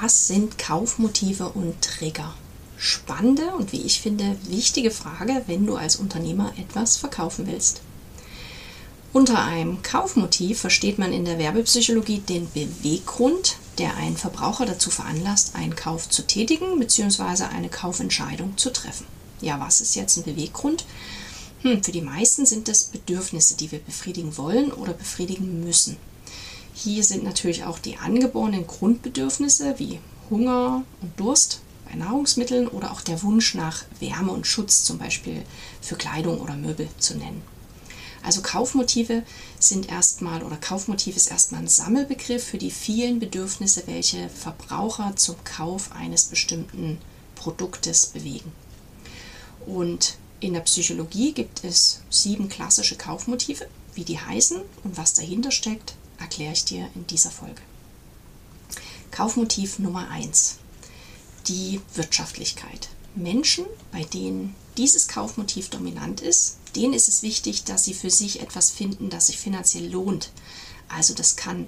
Was sind Kaufmotive und Trigger? Spannende und wie ich finde wichtige Frage, wenn du als Unternehmer etwas verkaufen willst. Unter einem Kaufmotiv versteht man in der Werbepsychologie den Beweggrund, der einen Verbraucher dazu veranlasst, einen Kauf zu tätigen bzw. eine Kaufentscheidung zu treffen. Ja, was ist jetzt ein Beweggrund? Hm, für die meisten sind das Bedürfnisse, die wir befriedigen wollen oder befriedigen müssen. Hier sind natürlich auch die angeborenen Grundbedürfnisse wie Hunger und Durst bei Nahrungsmitteln oder auch der Wunsch nach Wärme und Schutz, zum Beispiel für Kleidung oder Möbel zu nennen. Also Kaufmotive sind erstmal oder Kaufmotiv ist erstmal ein Sammelbegriff für die vielen Bedürfnisse, welche Verbraucher zum Kauf eines bestimmten Produktes bewegen. Und in der Psychologie gibt es sieben klassische Kaufmotive. Wie die heißen und was dahinter steckt, erkläre ich dir in dieser Folge. Kaufmotiv Nummer 1. Die Wirtschaftlichkeit. Menschen, bei denen dieses Kaufmotiv dominant ist, denen ist es wichtig, dass sie für sich etwas finden, das sich finanziell lohnt. Also das kann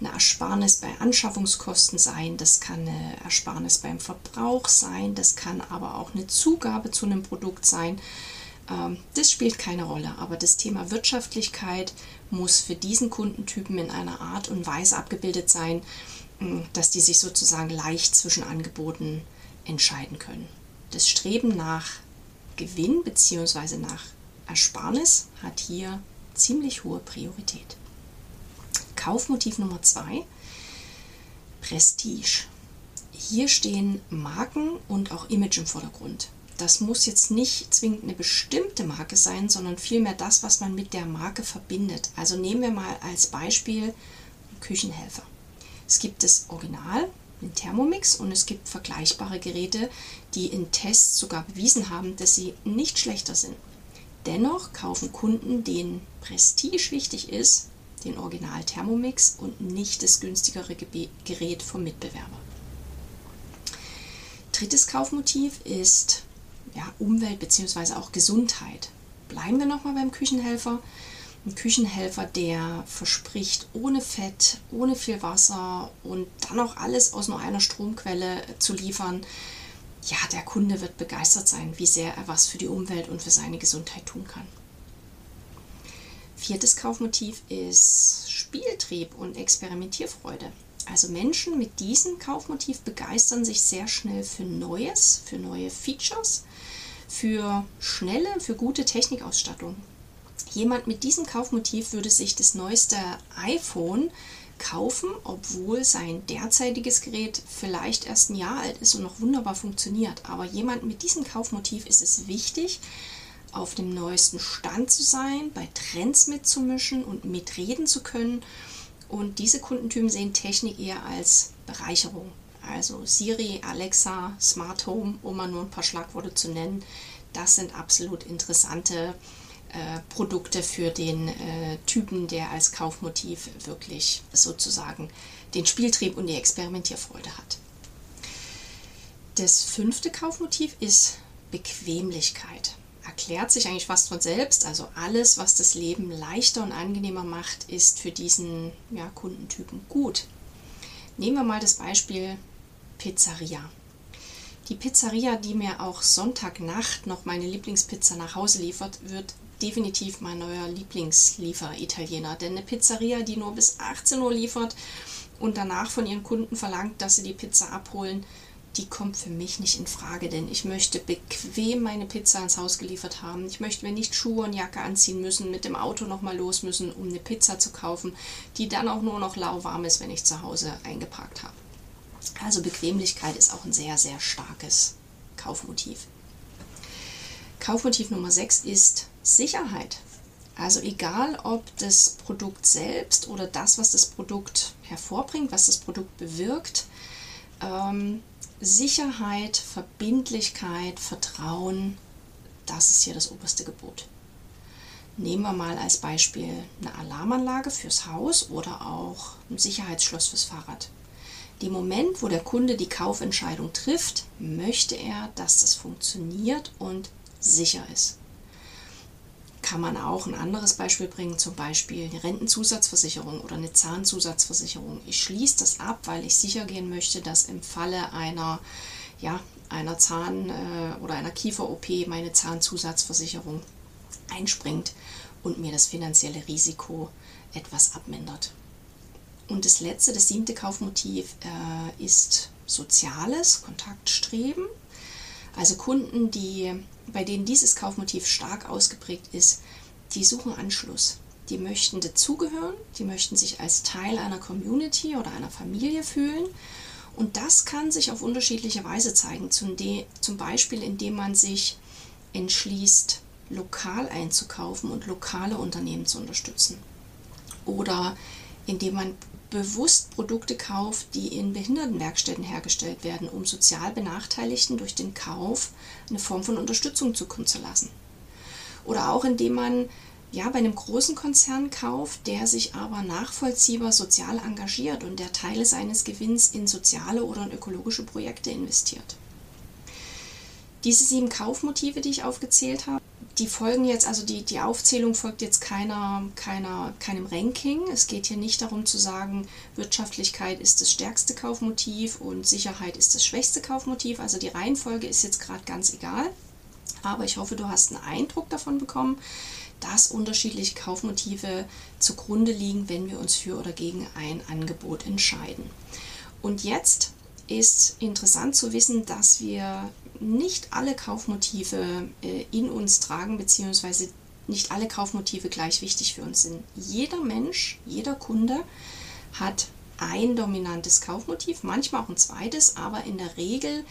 eine Ersparnis bei Anschaffungskosten sein, das kann eine Ersparnis beim Verbrauch sein, das kann aber auch eine Zugabe zu einem Produkt sein. Ähm, das spielt keine Rolle, aber das Thema Wirtschaftlichkeit muss für diesen Kundentypen in einer Art und Weise abgebildet sein, dass die sich sozusagen leicht zwischen Angeboten entscheiden können. Das Streben nach Gewinn bzw. nach Ersparnis hat hier ziemlich hohe Priorität. Kaufmotiv Nummer zwei, Prestige. Hier stehen Marken und auch Image im Vordergrund. Das muss jetzt nicht zwingend eine bestimmte Marke sein, sondern vielmehr das, was man mit der Marke verbindet. Also nehmen wir mal als Beispiel Küchenhelfer. Es gibt das Original, den Thermomix und es gibt vergleichbare Geräte, die in Tests sogar bewiesen haben, dass sie nicht schlechter sind. Dennoch kaufen Kunden, denen Prestige wichtig ist, den Original Thermomix und nicht das günstigere Gerät vom Mitbewerber. Drittes Kaufmotiv ist ja, Umwelt bzw. auch Gesundheit. Bleiben wir nochmal beim Küchenhelfer. Ein Küchenhelfer, der verspricht, ohne Fett, ohne viel Wasser und dann auch alles aus nur einer Stromquelle zu liefern. Ja, der Kunde wird begeistert sein, wie sehr er was für die Umwelt und für seine Gesundheit tun kann. Viertes Kaufmotiv ist Spieltrieb und Experimentierfreude. Also Menschen mit diesem Kaufmotiv begeistern sich sehr schnell für Neues, für neue Features, für schnelle, für gute Technikausstattung. Jemand mit diesem Kaufmotiv würde sich das neueste iPhone kaufen, obwohl sein derzeitiges Gerät vielleicht erst ein Jahr alt ist und noch wunderbar funktioniert. Aber jemand mit diesem Kaufmotiv ist es wichtig, auf dem neuesten Stand zu sein, bei Trends mitzumischen und mitreden zu können. Und diese Kundentypen sehen Technik eher als Bereicherung. Also Siri, Alexa, Smart Home, um mal nur ein paar Schlagworte zu nennen, das sind absolut interessante äh, Produkte für den äh, Typen, der als Kaufmotiv wirklich sozusagen den Spieltrieb und die Experimentierfreude hat. Das fünfte Kaufmotiv ist Bequemlichkeit erklärt sich eigentlich fast von selbst. Also alles, was das Leben leichter und angenehmer macht, ist für diesen ja, Kundentypen gut. Nehmen wir mal das Beispiel Pizzeria. Die Pizzeria, die mir auch Sonntagnacht noch meine Lieblingspizza nach Hause liefert, wird definitiv mein neuer Lieblingsliefer-Italiener. Denn eine Pizzeria, die nur bis 18 Uhr liefert und danach von ihren Kunden verlangt, dass sie die Pizza abholen, die kommt für mich nicht in Frage, denn ich möchte bequem meine Pizza ins Haus geliefert haben. Ich möchte mir nicht Schuhe und Jacke anziehen müssen, mit dem Auto nochmal los müssen, um eine Pizza zu kaufen, die dann auch nur noch lauwarm ist, wenn ich zu Hause eingeparkt habe. Also Bequemlichkeit ist auch ein sehr, sehr starkes Kaufmotiv. Kaufmotiv Nummer 6 ist Sicherheit. Also egal ob das Produkt selbst oder das, was das Produkt hervorbringt, was das Produkt bewirkt, ähm, Sicherheit, Verbindlichkeit, Vertrauen, das ist hier das oberste Gebot. Nehmen wir mal als Beispiel eine Alarmanlage fürs Haus oder auch ein Sicherheitsschloss fürs Fahrrad. Dem Moment, wo der Kunde die Kaufentscheidung trifft, möchte er, dass das funktioniert und sicher ist. Kann man auch ein anderes Beispiel bringen, zum Beispiel eine Rentenzusatzversicherung oder eine Zahnzusatzversicherung. Ich schließe das ab, weil ich sicher gehen möchte, dass im Falle einer, ja, einer Zahn- äh, oder einer Kiefer-OP meine Zahnzusatzversicherung einspringt und mir das finanzielle Risiko etwas abmindert. Und das letzte, das siebte Kaufmotiv äh, ist soziales Kontaktstreben. Also Kunden, die, bei denen dieses Kaufmotiv stark ausgeprägt ist, die suchen Anschluss. Die möchten dazugehören, die möchten sich als Teil einer Community oder einer Familie fühlen. Und das kann sich auf unterschiedliche Weise zeigen. Zum, zum Beispiel, indem man sich entschließt, lokal einzukaufen und lokale Unternehmen zu unterstützen. Oder indem man bewusst Produkte kauft, die in Behindertenwerkstätten hergestellt werden, um sozial Benachteiligten durch den Kauf eine Form von Unterstützung zukommen zu lassen. Oder auch indem man ja bei einem großen Konzern kauft, der sich aber nachvollziehbar sozial engagiert und der Teile seines Gewinns in soziale oder in ökologische Projekte investiert. Diese sieben Kaufmotive, die ich aufgezählt habe, die folgen jetzt, also die, die Aufzählung folgt jetzt keiner, keiner, keinem Ranking. Es geht hier nicht darum zu sagen, Wirtschaftlichkeit ist das stärkste Kaufmotiv und Sicherheit ist das schwächste Kaufmotiv. Also die Reihenfolge ist jetzt gerade ganz egal. Aber ich hoffe, du hast einen Eindruck davon bekommen, dass unterschiedliche Kaufmotive zugrunde liegen, wenn wir uns für oder gegen ein Angebot entscheiden. Und jetzt ist interessant zu wissen, dass wir nicht alle Kaufmotive äh, in uns tragen, beziehungsweise nicht alle Kaufmotive gleich wichtig für uns sind. Jeder Mensch, jeder Kunde hat ein dominantes Kaufmotiv, manchmal auch ein zweites, aber in der Regel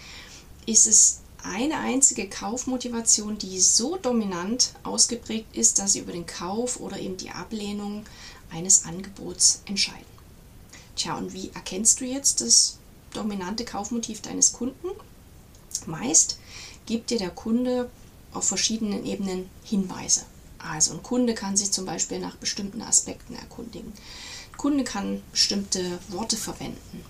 ist es eine einzige Kaufmotivation, die so dominant ausgeprägt ist, dass sie über den Kauf oder eben die Ablehnung eines Angebots entscheiden. Tja, und wie erkennst du jetzt das dominante Kaufmotiv deines Kunden? Meist gibt dir der Kunde auf verschiedenen Ebenen Hinweise. Also ein Kunde kann sich zum Beispiel nach bestimmten Aspekten erkundigen. Ein Kunde kann bestimmte Worte verwenden.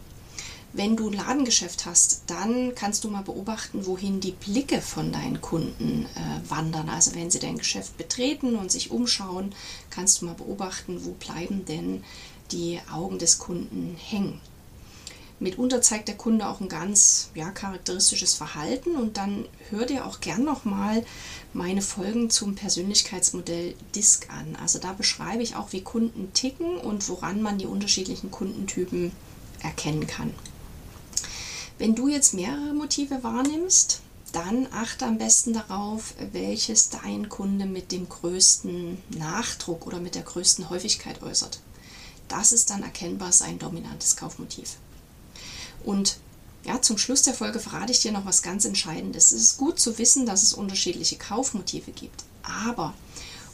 Wenn du ein Ladengeschäft hast, dann kannst du mal beobachten, wohin die Blicke von deinen Kunden äh, wandern. Also wenn sie dein Geschäft betreten und sich umschauen, kannst du mal beobachten, wo bleiben denn die Augen des Kunden hängen. Mitunter zeigt der Kunde auch ein ganz ja, charakteristisches Verhalten und dann hör dir auch gern nochmal meine Folgen zum Persönlichkeitsmodell DISC an. Also da beschreibe ich auch, wie Kunden ticken und woran man die unterschiedlichen Kundentypen erkennen kann. Wenn du jetzt mehrere Motive wahrnimmst, dann achte am besten darauf, welches dein Kunde mit dem größten Nachdruck oder mit der größten Häufigkeit äußert. Das ist dann erkennbar sein dominantes Kaufmotiv. Und ja, zum Schluss der Folge verrate ich dir noch was ganz Entscheidendes. Es ist gut zu wissen, dass es unterschiedliche Kaufmotive gibt. Aber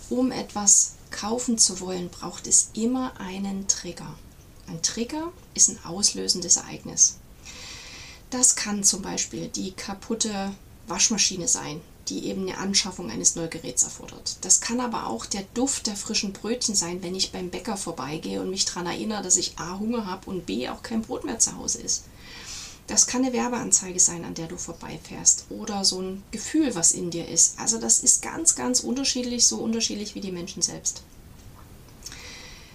um etwas kaufen zu wollen, braucht es immer einen Trigger. Ein Trigger ist ein auslösendes Ereignis. Das kann zum Beispiel die kaputte Waschmaschine sein, die eben eine Anschaffung eines Neugeräts erfordert. Das kann aber auch der Duft der frischen Brötchen sein, wenn ich beim Bäcker vorbeigehe und mich daran erinnere, dass ich A Hunger habe und B auch kein Brot mehr zu Hause ist. Das kann eine Werbeanzeige sein, an der du vorbeifährst oder so ein Gefühl, was in dir ist. Also das ist ganz, ganz unterschiedlich, so unterschiedlich wie die Menschen selbst.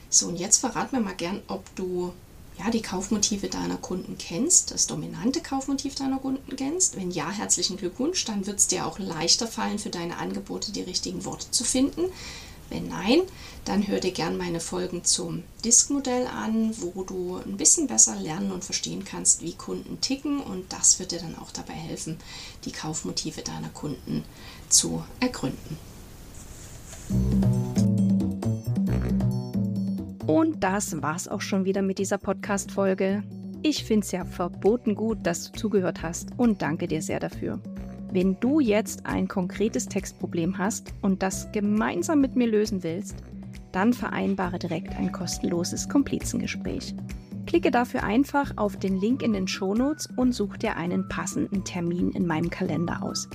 So, und jetzt verrat mir mal gern, ob du ja, die Kaufmotive deiner Kunden kennst, das dominante Kaufmotiv deiner Kunden kennst. Wenn ja, herzlichen Glückwunsch, dann wird es dir auch leichter fallen, für deine Angebote die richtigen Worte zu finden. Wenn nein, dann hör dir gern meine Folgen zum Disk-Modell an, wo du ein bisschen besser lernen und verstehen kannst, wie Kunden ticken und das wird dir dann auch dabei helfen, die Kaufmotive deiner Kunden zu ergründen. Und das war's auch schon wieder mit dieser Podcast-Folge. Ich finde es ja verboten gut, dass du zugehört hast und danke dir sehr dafür. Wenn du jetzt ein konkretes Textproblem hast und das gemeinsam mit mir lösen willst, dann vereinbare direkt ein kostenloses Komplizengespräch. Klicke dafür einfach auf den Link in den Shownotes und such dir einen passenden Termin in meinem Kalender aus.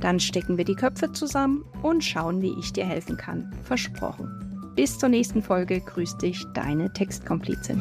Dann stecken wir die Köpfe zusammen und schauen, wie ich dir helfen kann. Versprochen. Bis zur nächsten Folge grüßt dich deine Textkomplizin.